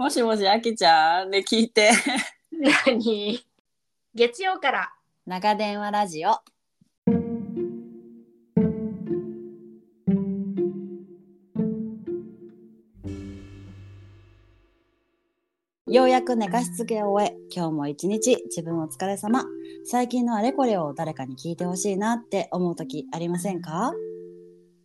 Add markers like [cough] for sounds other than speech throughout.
もしもし、あきちゃん？ね、聞いて。何？月曜から長電話ラジオ。ようやく寝かしつけを終え、今日も一日自分お疲れ様。最近のあれこれを誰かに聞いてほしいなって思う時ありませんか？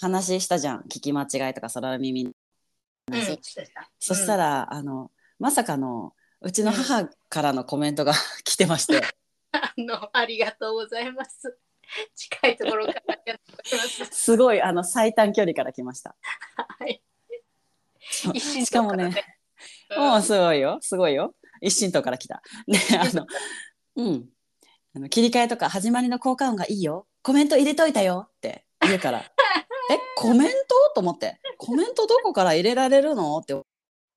話したじゃん。聞き間違いとか空耳のうんそしたら、あの、まさかの、うちの母からのコメントが来てまして、[laughs] あのありがとうございます近いところからすすごい、あの、最短距離から来ました。はいしかもね、うんもうすごいよ、すごいよ。一心党から来た。ね、あの、うん。あの切り替えとか始まりの効果音がいいよ。コメント入れといたよって言うから。[laughs] え、コメント？と思って。コメントどこから入れられるの？って。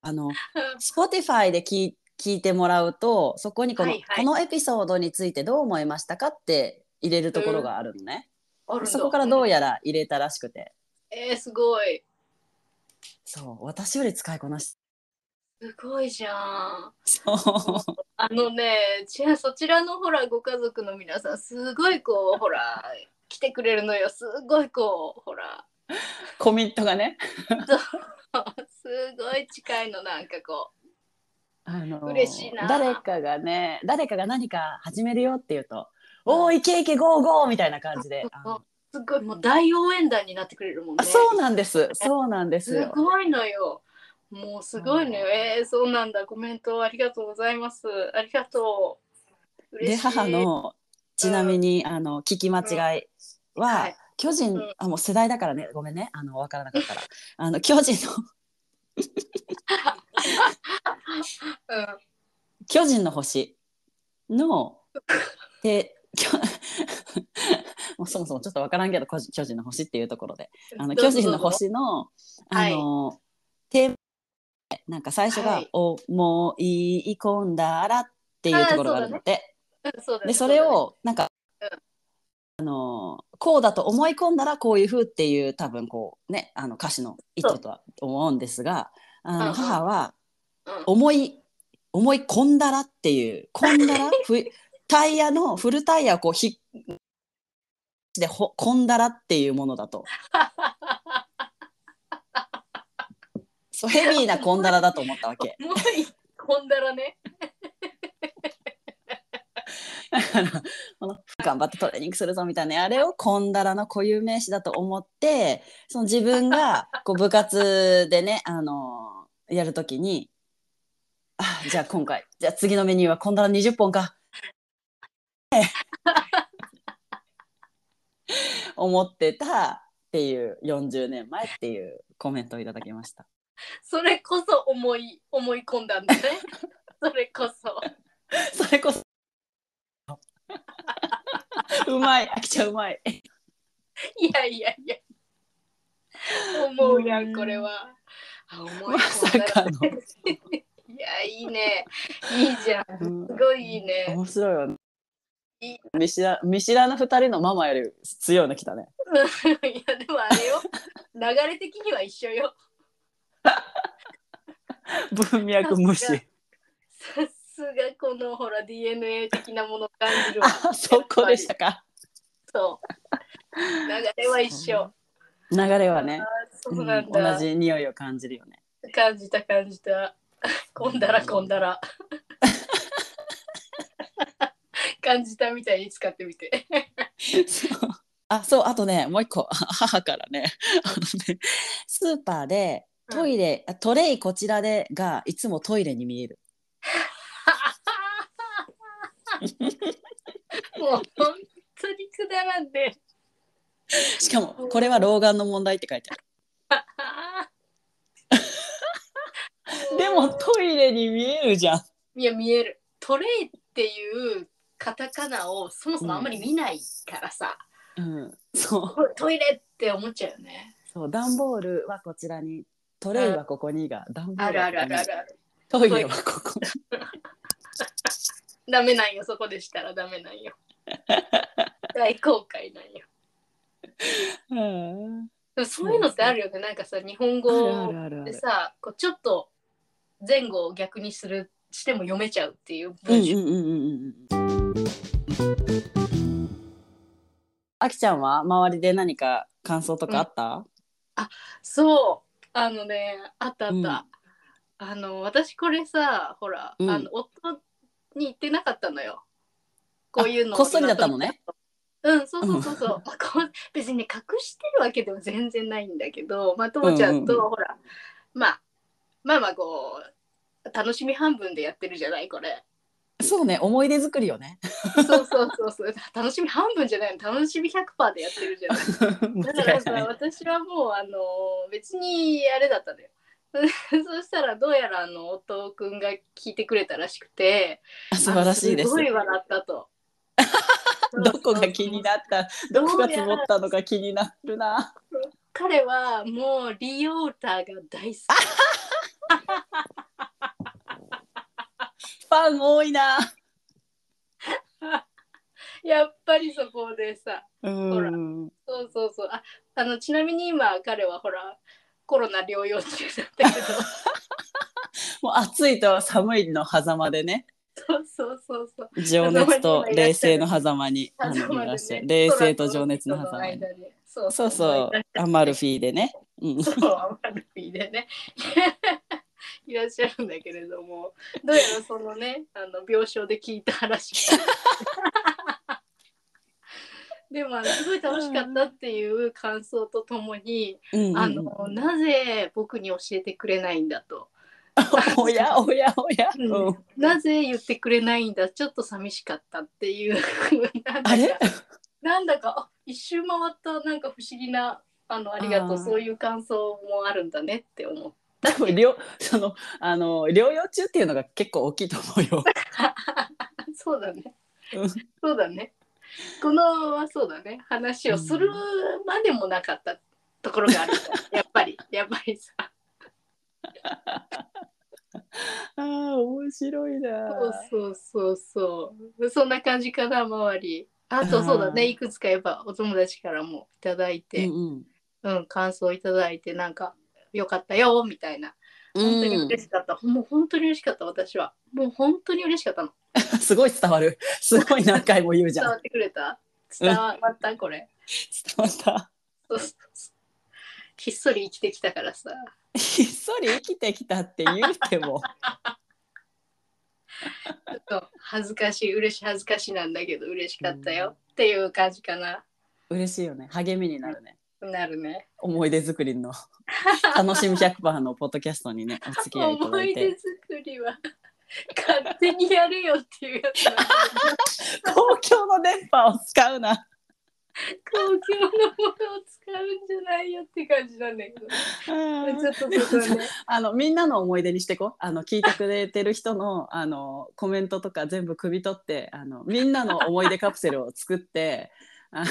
あの、Spotify で聞い聞いてもらうと、そこにこの、はいはいこのエピソードについてどう思いましたかって入れるところがあるのね。あるんだそこからどうやら入れたらしくて。えー、すごいそう、私より使いこなし。すごいじゃんそう。あのね、じゃあそちらのほらご家族の皆さんすごいこうほら来てくれるのよ。すごいこうほら。コミットがね。すごい近いのなんかこあの嬉しいな。誰かがね誰かが何か始めるよって言うと「おおいけいけゴーゴー!」みたいな感じですごいもう大応援団になってくれるもんあね。そうなんです。そうなんです。すよごいのよ。もうすごいのよ。えー、そうなんだ。コメントありがとうございます。ありがとう。で嬉しい。母のちなみに、あの聞き間違いは、はい。巨人、うん。あもう世代だからね。ごめんね。あの分からなかったら。[laughs] あの巨人のうん。巨人の星の [laughs] できょ [laughs] もうそもそもちょっと分からんけど巨人の星っていうところで。あの巨人の星のあの、テーマなんか最初がはい「思い込んだら」っていうところがあるので、うんでそれをなんか、うん。あのこうだと思い込んだらこういう風っていう多分こうねあの歌詞の意図とは思うんですがあの母はうん。思い思い込んだらっていう込んだら [laughs] ふタイヤのフルタイヤをこうひでほ込んだらっていうものだと。[laughs] そうヘビーな込んだらだと思ったわけ。[laughs] もういこんだらね [laughs] この頑張ってトレーニングするぞみたいなあれをこんだらの固有名詞だと思ってその自分が [laughs] こう部活でねあのやるときにあじゃあ今回じゃあ次のメニューはこんだら20本か。[laughs] 思ってたっていう40年前っていうコメントをいただきました。それこそ思い思い込んだんだね。それこそ。それこそ [laughs] うまい。あきちゃんうまい。[laughs] いやいやいや。思うやんこれは。あ思いまさかの。[laughs] いやいいね。いいじゃん。うんすごいいいね。面白いよね。いい。見知ら見知らぬ二人のママより強いの来たね。いやでもあれよ。流れ的には一緒よ。文脈無視。さすがこのほら DNA 的なものを感じるわ。あそこでしたか。そう。流れは一緒。流れはね。同じ匂いを感じるよね。感じた感じた。こんだらこんだら。感じたみたいに使ってみて。そう。あそうあとねもう一個。母からね。あのねスーパーでトイレ、あトレイこちらでがいつもトイレに見える。もう本当にくだらんで。しかもこれは老眼の問題って書いてある。でももトイレに見えるじゃん。いや見える。トレイっていうカタカナをそもそもあんまり見ないからさ、うん、そう。トトイレって思っちゃうよね。そう段ボールはこちらに。トレイはここにが段ボーあるあルはここに。るあるあるあるトイレはここダメなんよ。そこでしたらダメなんよ。[laughs] 大公開なんよ。うん。でもそういうのってあるよね。なんかさ日本あ語でるさこうちょっと前後を逆にするしても読めちゃうっていううんう文章、んうんうんうん。あきちゃんは周りで何か感想とかあった、そう。あのねあったあった、うん。あの私これさほら、うん。あの夫に言ってなかったのよ。こういうの。あこっそりだったのね。うんそうそうそうそう、まあこう別にね隠してるわけでも全然ないんだけどまあともちゃんと、ほらまあまあまあこう楽しみ半分でやってるじゃないこれ。そうね思い出作りよね。そうそうそうそう。楽しみ半分じゃないの。楽しみ100%でやってるじゃない。[laughs] だからさ私はもうあの別にあれだったのよ [laughs] そしたらどうやらあの夫くんが聞いてくれたらしくて素晴らしいです。あすごい笑ったと。[laughs] どこが気になった？どこが積もったのか気になるな。彼はもうリオーターが大好 [laughs] ファン多いな。きやっぱりそこでさうん。そうそうそう。ああのちなみに今彼はほらコロナ療養中だったけど。[laughs] もう暑いと寒いの狭間でね。そうそうそうそう。情熱と冷静の狭間に狭間でね。いらっしゃる。冷静と情熱の狭間に。そうそう。そうアマルフィでね、うん、そう、アマルフィでね。[laughs] いらっしゃるんだけれども、どうやらそのね、あの病床で聞いた話。[laughs] でもあのすごい楽しかったっていう感想とともに、うんあのなぜ僕に教えてくれないんだと、[laughs] おやおやおや、うん、なぜ言ってくれないんだちょっと寂しかったっていうなんだかあれ？なんだかあ一周回ったなんか不思議なあのありがとうそういう感想もあるんだねって思う。多分療そのあの療養中っていうのが結構大きいと思うよ。[laughs] そうだね。うんそうだね。[laughs] このはそうだね。話をするまでもなかったところがあるから。やっぱり、やっぱりさ。[laughs] ああ面白いな。そうそうそうそう。そんな感じかな、周り。あとそうだね。いくつかやっぱお友達からもいただいて、うんうん、感想いただいて、なんか、よかったよ、みたいな。うん、本当に嬉しかった。もう本当に嬉しかった、私は。もう本当に嬉しかったの。すごい伝わる。すごい何回も言うじゃん。伝わってくれた？伝わった、これ。伝わった。そうそうそうひっそり生きてきたからさ。ひっそり生きてきたって言うても。ちょっと恥ずかしい、嬉しい、恥ずかしいなんだけど、嬉しかったよっていう感じかな。嬉しいよね。励みになるね。なるね。思い出作りの [laughs] 楽しみ100%のポッドキャストにねお付き合いいた思いだいて出作りは勝手にやるよっていうやつなんだけど公共の電波を使うな公共のものを使うんじゃないよって感じなんだけど。ちょっとそこはね。あのみんなの思い出にしてこあの聞いてくれてる人のあのコメントとか全部汲み取ってあのみんなの思い出カプセルを作ってあの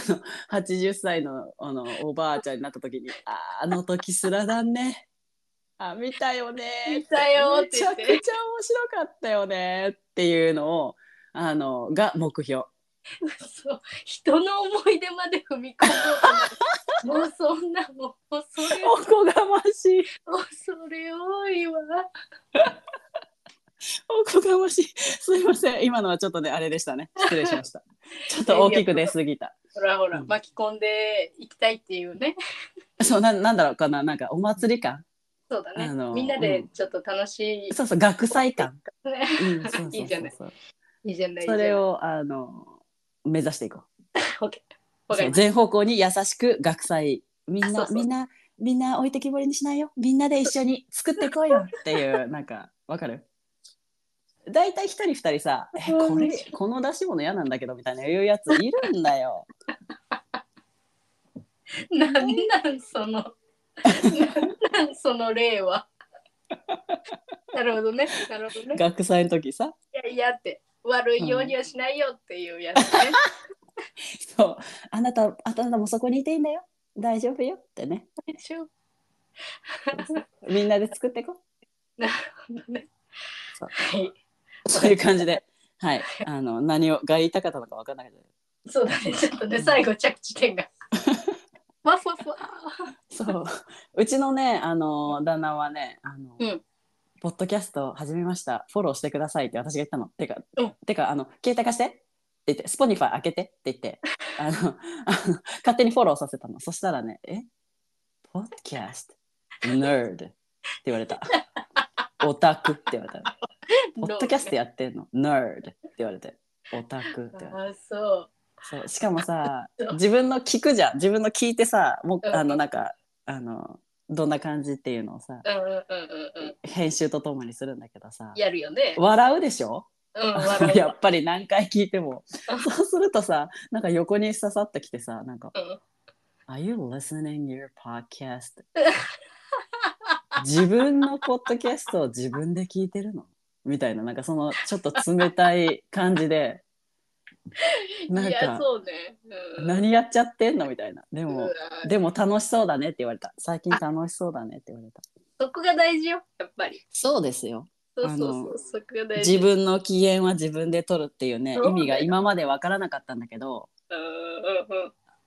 80歳のあのおばあちゃんになった時に「あーあの時すらだね」あ見たよね。見たよっめちゃくちゃ面白かったよねっていうのをあのが目標。そう。人の思い出まで踏み込もうとなるもうそんなもうそれおこがましい恐れ多いわ。[laughs] おこがましい。すいません。今のはちょっとねあれでしたね。失礼しました。[laughs] ちょっと大きく出過ぎた。ほらほら、うん。巻き込んでいきたいっていうね。そうなんなんだろうかな。なんかお祭り感そうだね。あのみんなでちょっと楽しい。そうそう学祭感、ね [laughs] うん、そうそうそういいじゃないそういいじゃない。それを。をあの目指していこオッケー。うそうわかりまし全方向に優しく学祭みんなあそうそうみんなみんな置いてきぼりにしないよみんなで一緒に作っていこうよっていうなんかわかる？大体一人二人さ「え [laughs] これこの出し物嫌なんだけど」みたいな言うやついるんだよ。た。[laughs] なんなんその。なんなんその例は。[laughs] なるほどね。なるほどね。学祭の時さいやいやって悪いようにはしないよっていうやつね。そうあなたあなたもそこにいていいんだよ大丈夫よってねでしょみんなで作っていこなるほどね。そうはい。うそういう感じではいあの何をが言いたかったのか分からなかったそうだね。ちょっとね、最後着地点が。[laughs] わふわふわ。そう。うちのねあの旦那はねあの、うん。ポッドキャスト始めました。フォローしてくださいって私が言ったの。てか、うん。てかあの携帯貸して。って言ってスポニファイ開けて。って言って。あのあの勝手にフォローさせたの。そしたらねえ？ポッドキャスト？Nerd って言われた。オタク？って言われた。[laughs] ポッドキャストやってんの？Nerd って言われて。オタク？って言われてあ、そう。そうしかもさ [laughs] 自分の聞くじゃん。自分の聞いてさもあのなんかあのどんな感じっていうのをさうんうんうんうんうん。編集とともにするんだけどさやるよね。笑うでしょ？うん、[laughs] 笑う。やっぱり何回聞いても。そうするとさなんか横に刺さってきてさなんかうん「Are you listening your podcast?」自分のポッドキャストを自分で聞いてるの？みたいななんかそのちょっと冷たい感じで [laughs] なんいや、かそうね。うん、何やっちゃってんの？みたいなでもでも楽しそうだねって言われた最近楽しそうだねって言われたそこが大事よ、やっぱり。そうですよそうそうそこが大事。自分の機嫌は自分で取るっていうね意味が今まで分からなかったんだけど。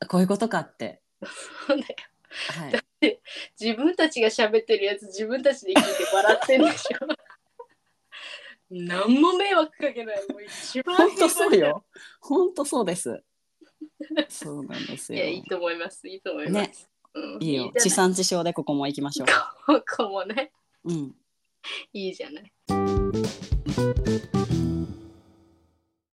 こういうことかって、そうだよ。はい、自分たちが喋ってるやつ、自分たちで聞いて笑ってんでしょ。何も迷惑かけない。もう一番本当そうよ。[laughs] 本当そうです。そうなんですよ。いや、いいと思います。いいと思います。ね。うん、いいよ。地産地消でここも行きましょここもね、う、うん、いいじゃない。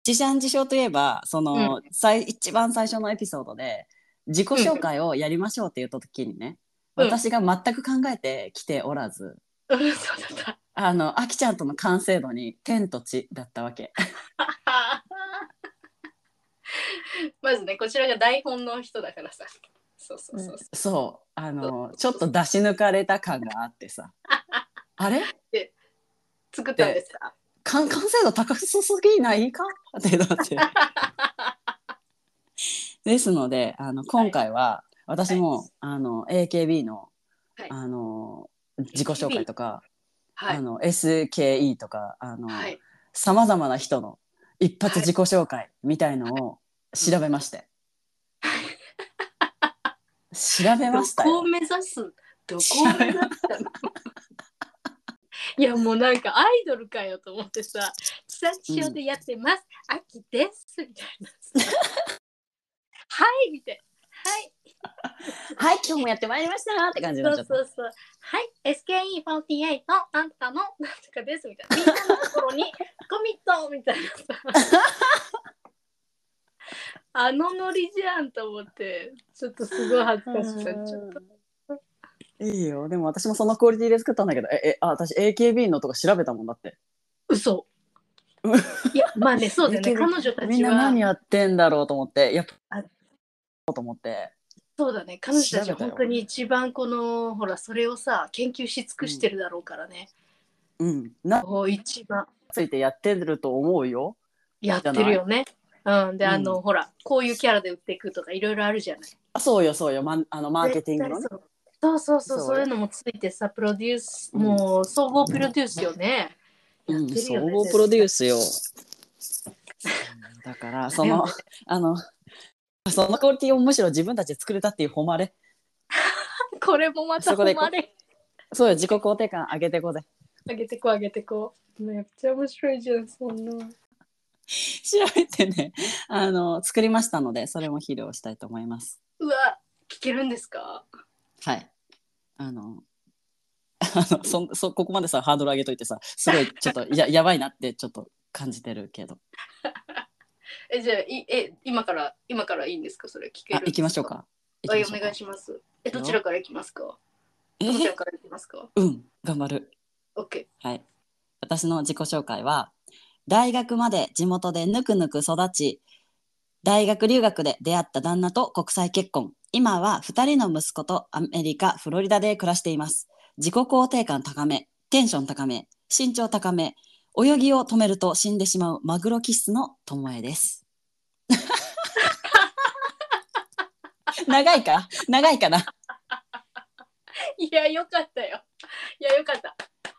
地産地消といえばその、最一番最初のエピソードで自己紹介をやりましょうって言った時にね、うん。私が全く考えてきておらず。うん、そうだった。あのあきちゃんとの完成度に天と地だったわけ。[laughs] まずね、こちらが台本の人だからさ。そうそうそうそそう。あのちょっと出し抜かれた感があってさ。[laughs] あれ？う。作ったんですか？か完成度高すぎないか？ってなって。[laughs] ですのであの今回は私も、あの AKB の,、はい。あの自己紹介とか、はい。あ。の SKE とか。さまざまな人の一発自己紹介みたいのを調べまして、調べましたよ。どこを目指すどこを目指したの？[laughs] いやもうなんかアイドルかよと思ってさ「地産地消でやってます、秋です」みたいなさ「[laughs] はい」みたいな「はい」はい今日もやってまいりました。って感じになっちゃった。そうそうそう「はい SKE48 あんたのなんとかです」みたいな。みんなのところにコミットみたいなさ。[laughs] あのノリじゃんと思ってちょっとすごい恥ずかしくなっちゃった。いいよ。でも私もそのクオリティで作ったんだけどええあ私 AKB のとか調べたもんだって。嘘。う [laughs] んいやまあねそうだよね。彼女たみんなちは何やってんだろうと思ってやっあぱと思ってそうだね。彼女たちは本当に一番このほらそれをさ研究し尽くしてるだろうからね、うん。なこう一番。ついてやってると思うよ。やってるよね。うん。であの、うん。ほらこういうキャラで売っていくとかいろいろあるじゃない。あそうよそうよ。マンあのマーケティングのね。そう。そうそうそういうのもついてさプロデュース、うん。もう総合プロデュースよね、やうんね総合プロデューススよ。[laughs] だからその [laughs] あのそのクオリティをむしろ自分たちで作れたっていう誉れ。[laughs] これもまた誉れ。そうよ自己肯定感上げてこうぜ上げてこう。上げてこうめっちゃ面白いじゃんそんな。調べてねあの作りましたのでそれも披露したいと思います。うわ聞けるんですか？はい。あの [laughs] あのそんそここまでさハードル上げといてさすごいちょっとややばいなってちょっと感じてるけどえじゃあいえ今から今からいいんですか？それ聞けるんですあ行きましょうか。行はいお願いします。えどちらから行きますか？え？どちらから行きますか？うん頑張る。OK はい。私の自己紹介は、大学まで地元でぬくぬく育ち、大学留学で出会った旦那と国際結婚。今は2人の息子とアメリカ、フロリダで暮らしています。自己肯定感高め。テンション高め身長高め泳ぎを止めると死んでしまうマグロ気質の友えです。[laughs] 長いか？長いかな？いやよかったよ。いやよかった。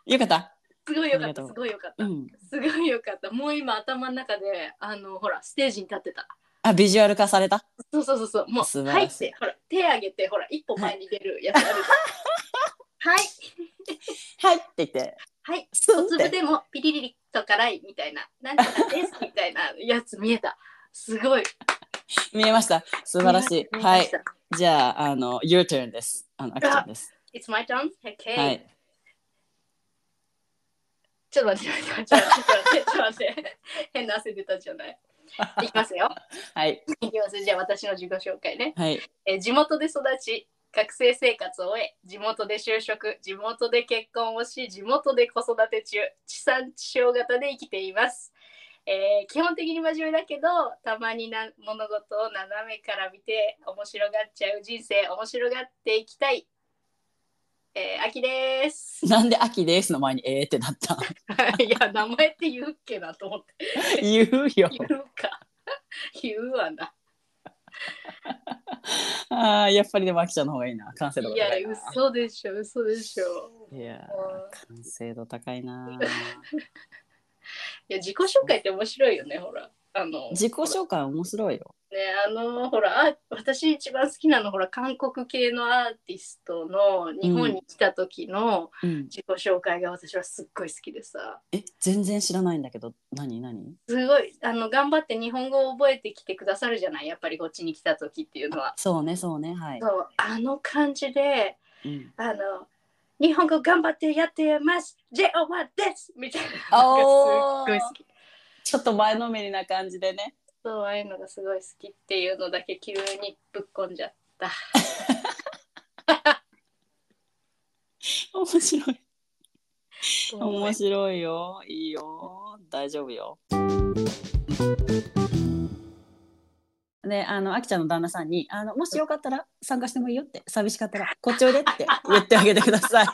よかった？すごいよかったすごいよかった、うん。すごいよかった。もう今頭の中であのほらステージに立ってた。あビジュアル化された？そうそうそうそう。もう入ってほら手上げてほら一歩前に出るやつある [laughs] はい。はいって言ってはい小粒でもピリリリと辛いみたいななんとかですみたいなやつ見えたすごい見えました素晴らしいはいじゃああの Your turn ですあのアクちゃんです It's my turn? Okay. はいちょっと待って、ちょっと待って、ちょっと待って、ちょっと待って。変な汗出たじゃない。[laughs] いきますよ。はいいきます。じゃあ私の自己紹介ね。はいえー地元で育ち、学生生活を終え、地元で就職、地元で結婚をし、地元で子育て中、地産地消型で生きています。えー基本的に真面目だけど、たまにな物事を斜めから見て面白がっちゃう人生、面白がっていきたい。えー、秋です。[laughs] なんで秋ですの前にえーってなった [laughs] いや、名前って言うっけなと思って。[laughs] 言うよ言うか。言うわな。[laughs] あーやっぱりでも秋ちゃんの方がいいな。完成度がいや嘘でしょ、嘘でしょ。いや完成度高いな。いや、自己紹介って面白いよね、ほら。あの、自己紹介面白いよね、あの、ほら、あ私一番好きなの、ほら、韓国系のアーティストの日本に来た時のうん。自己紹介が私はすっごい好きでさ、え全然知らないんだけど何何？すごい、あの、頑張って日本語を覚えてきてくださるじゃない、やっぱりこっちに来た時っていうのは。そうねそうねはい、そう、あの感じで、うん、あの、日本語頑張ってやってます。JO1 です！みたいなのがすっごい好き。ちょっと前のめりな感じでねそう、ああいうのがすごい好きっていうのだけ急にぶっこんじゃった。面白い。面白いよ。いいよ。大丈夫よ。であのあきちゃんの旦那さんにあの「もしよかったら参加してもいいよ」って寂しかったら「こっちおいで」って言ってあげてください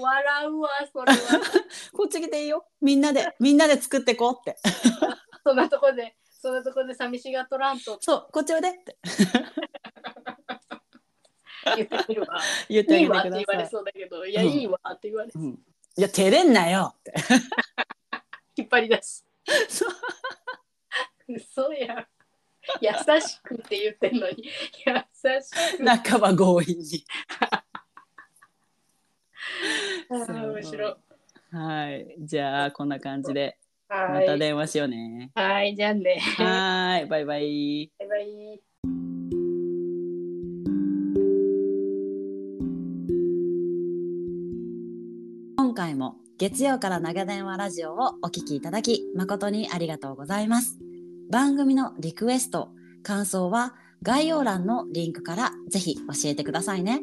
笑うわ、それは。[laughs] こっち来ていいよ。みんなでみんなで作ってこうって。[laughs] そんなとこで、そんなとこで寂しがっとらんと。そうこっちおいでって。[laughs] 言ってみるわ。言ってあい。いわって言われそうだけど、いや、うん。いいわって言われ、うん、いや照れんなよって。引っ張り出す。そう。嘘やん。優しくって言ってんのに、優しく。半ば強引に [laughs] 面白い。はいじゃあこんな感じでまたはい。電話しようねはい、じゃあね。はーいバイバイバイバイ。今回も月曜から長電話ラジオをお聞きいただき誠にありがとうございます番組のリクエスト感想は概要欄のリンクからぜひ教えてくださいね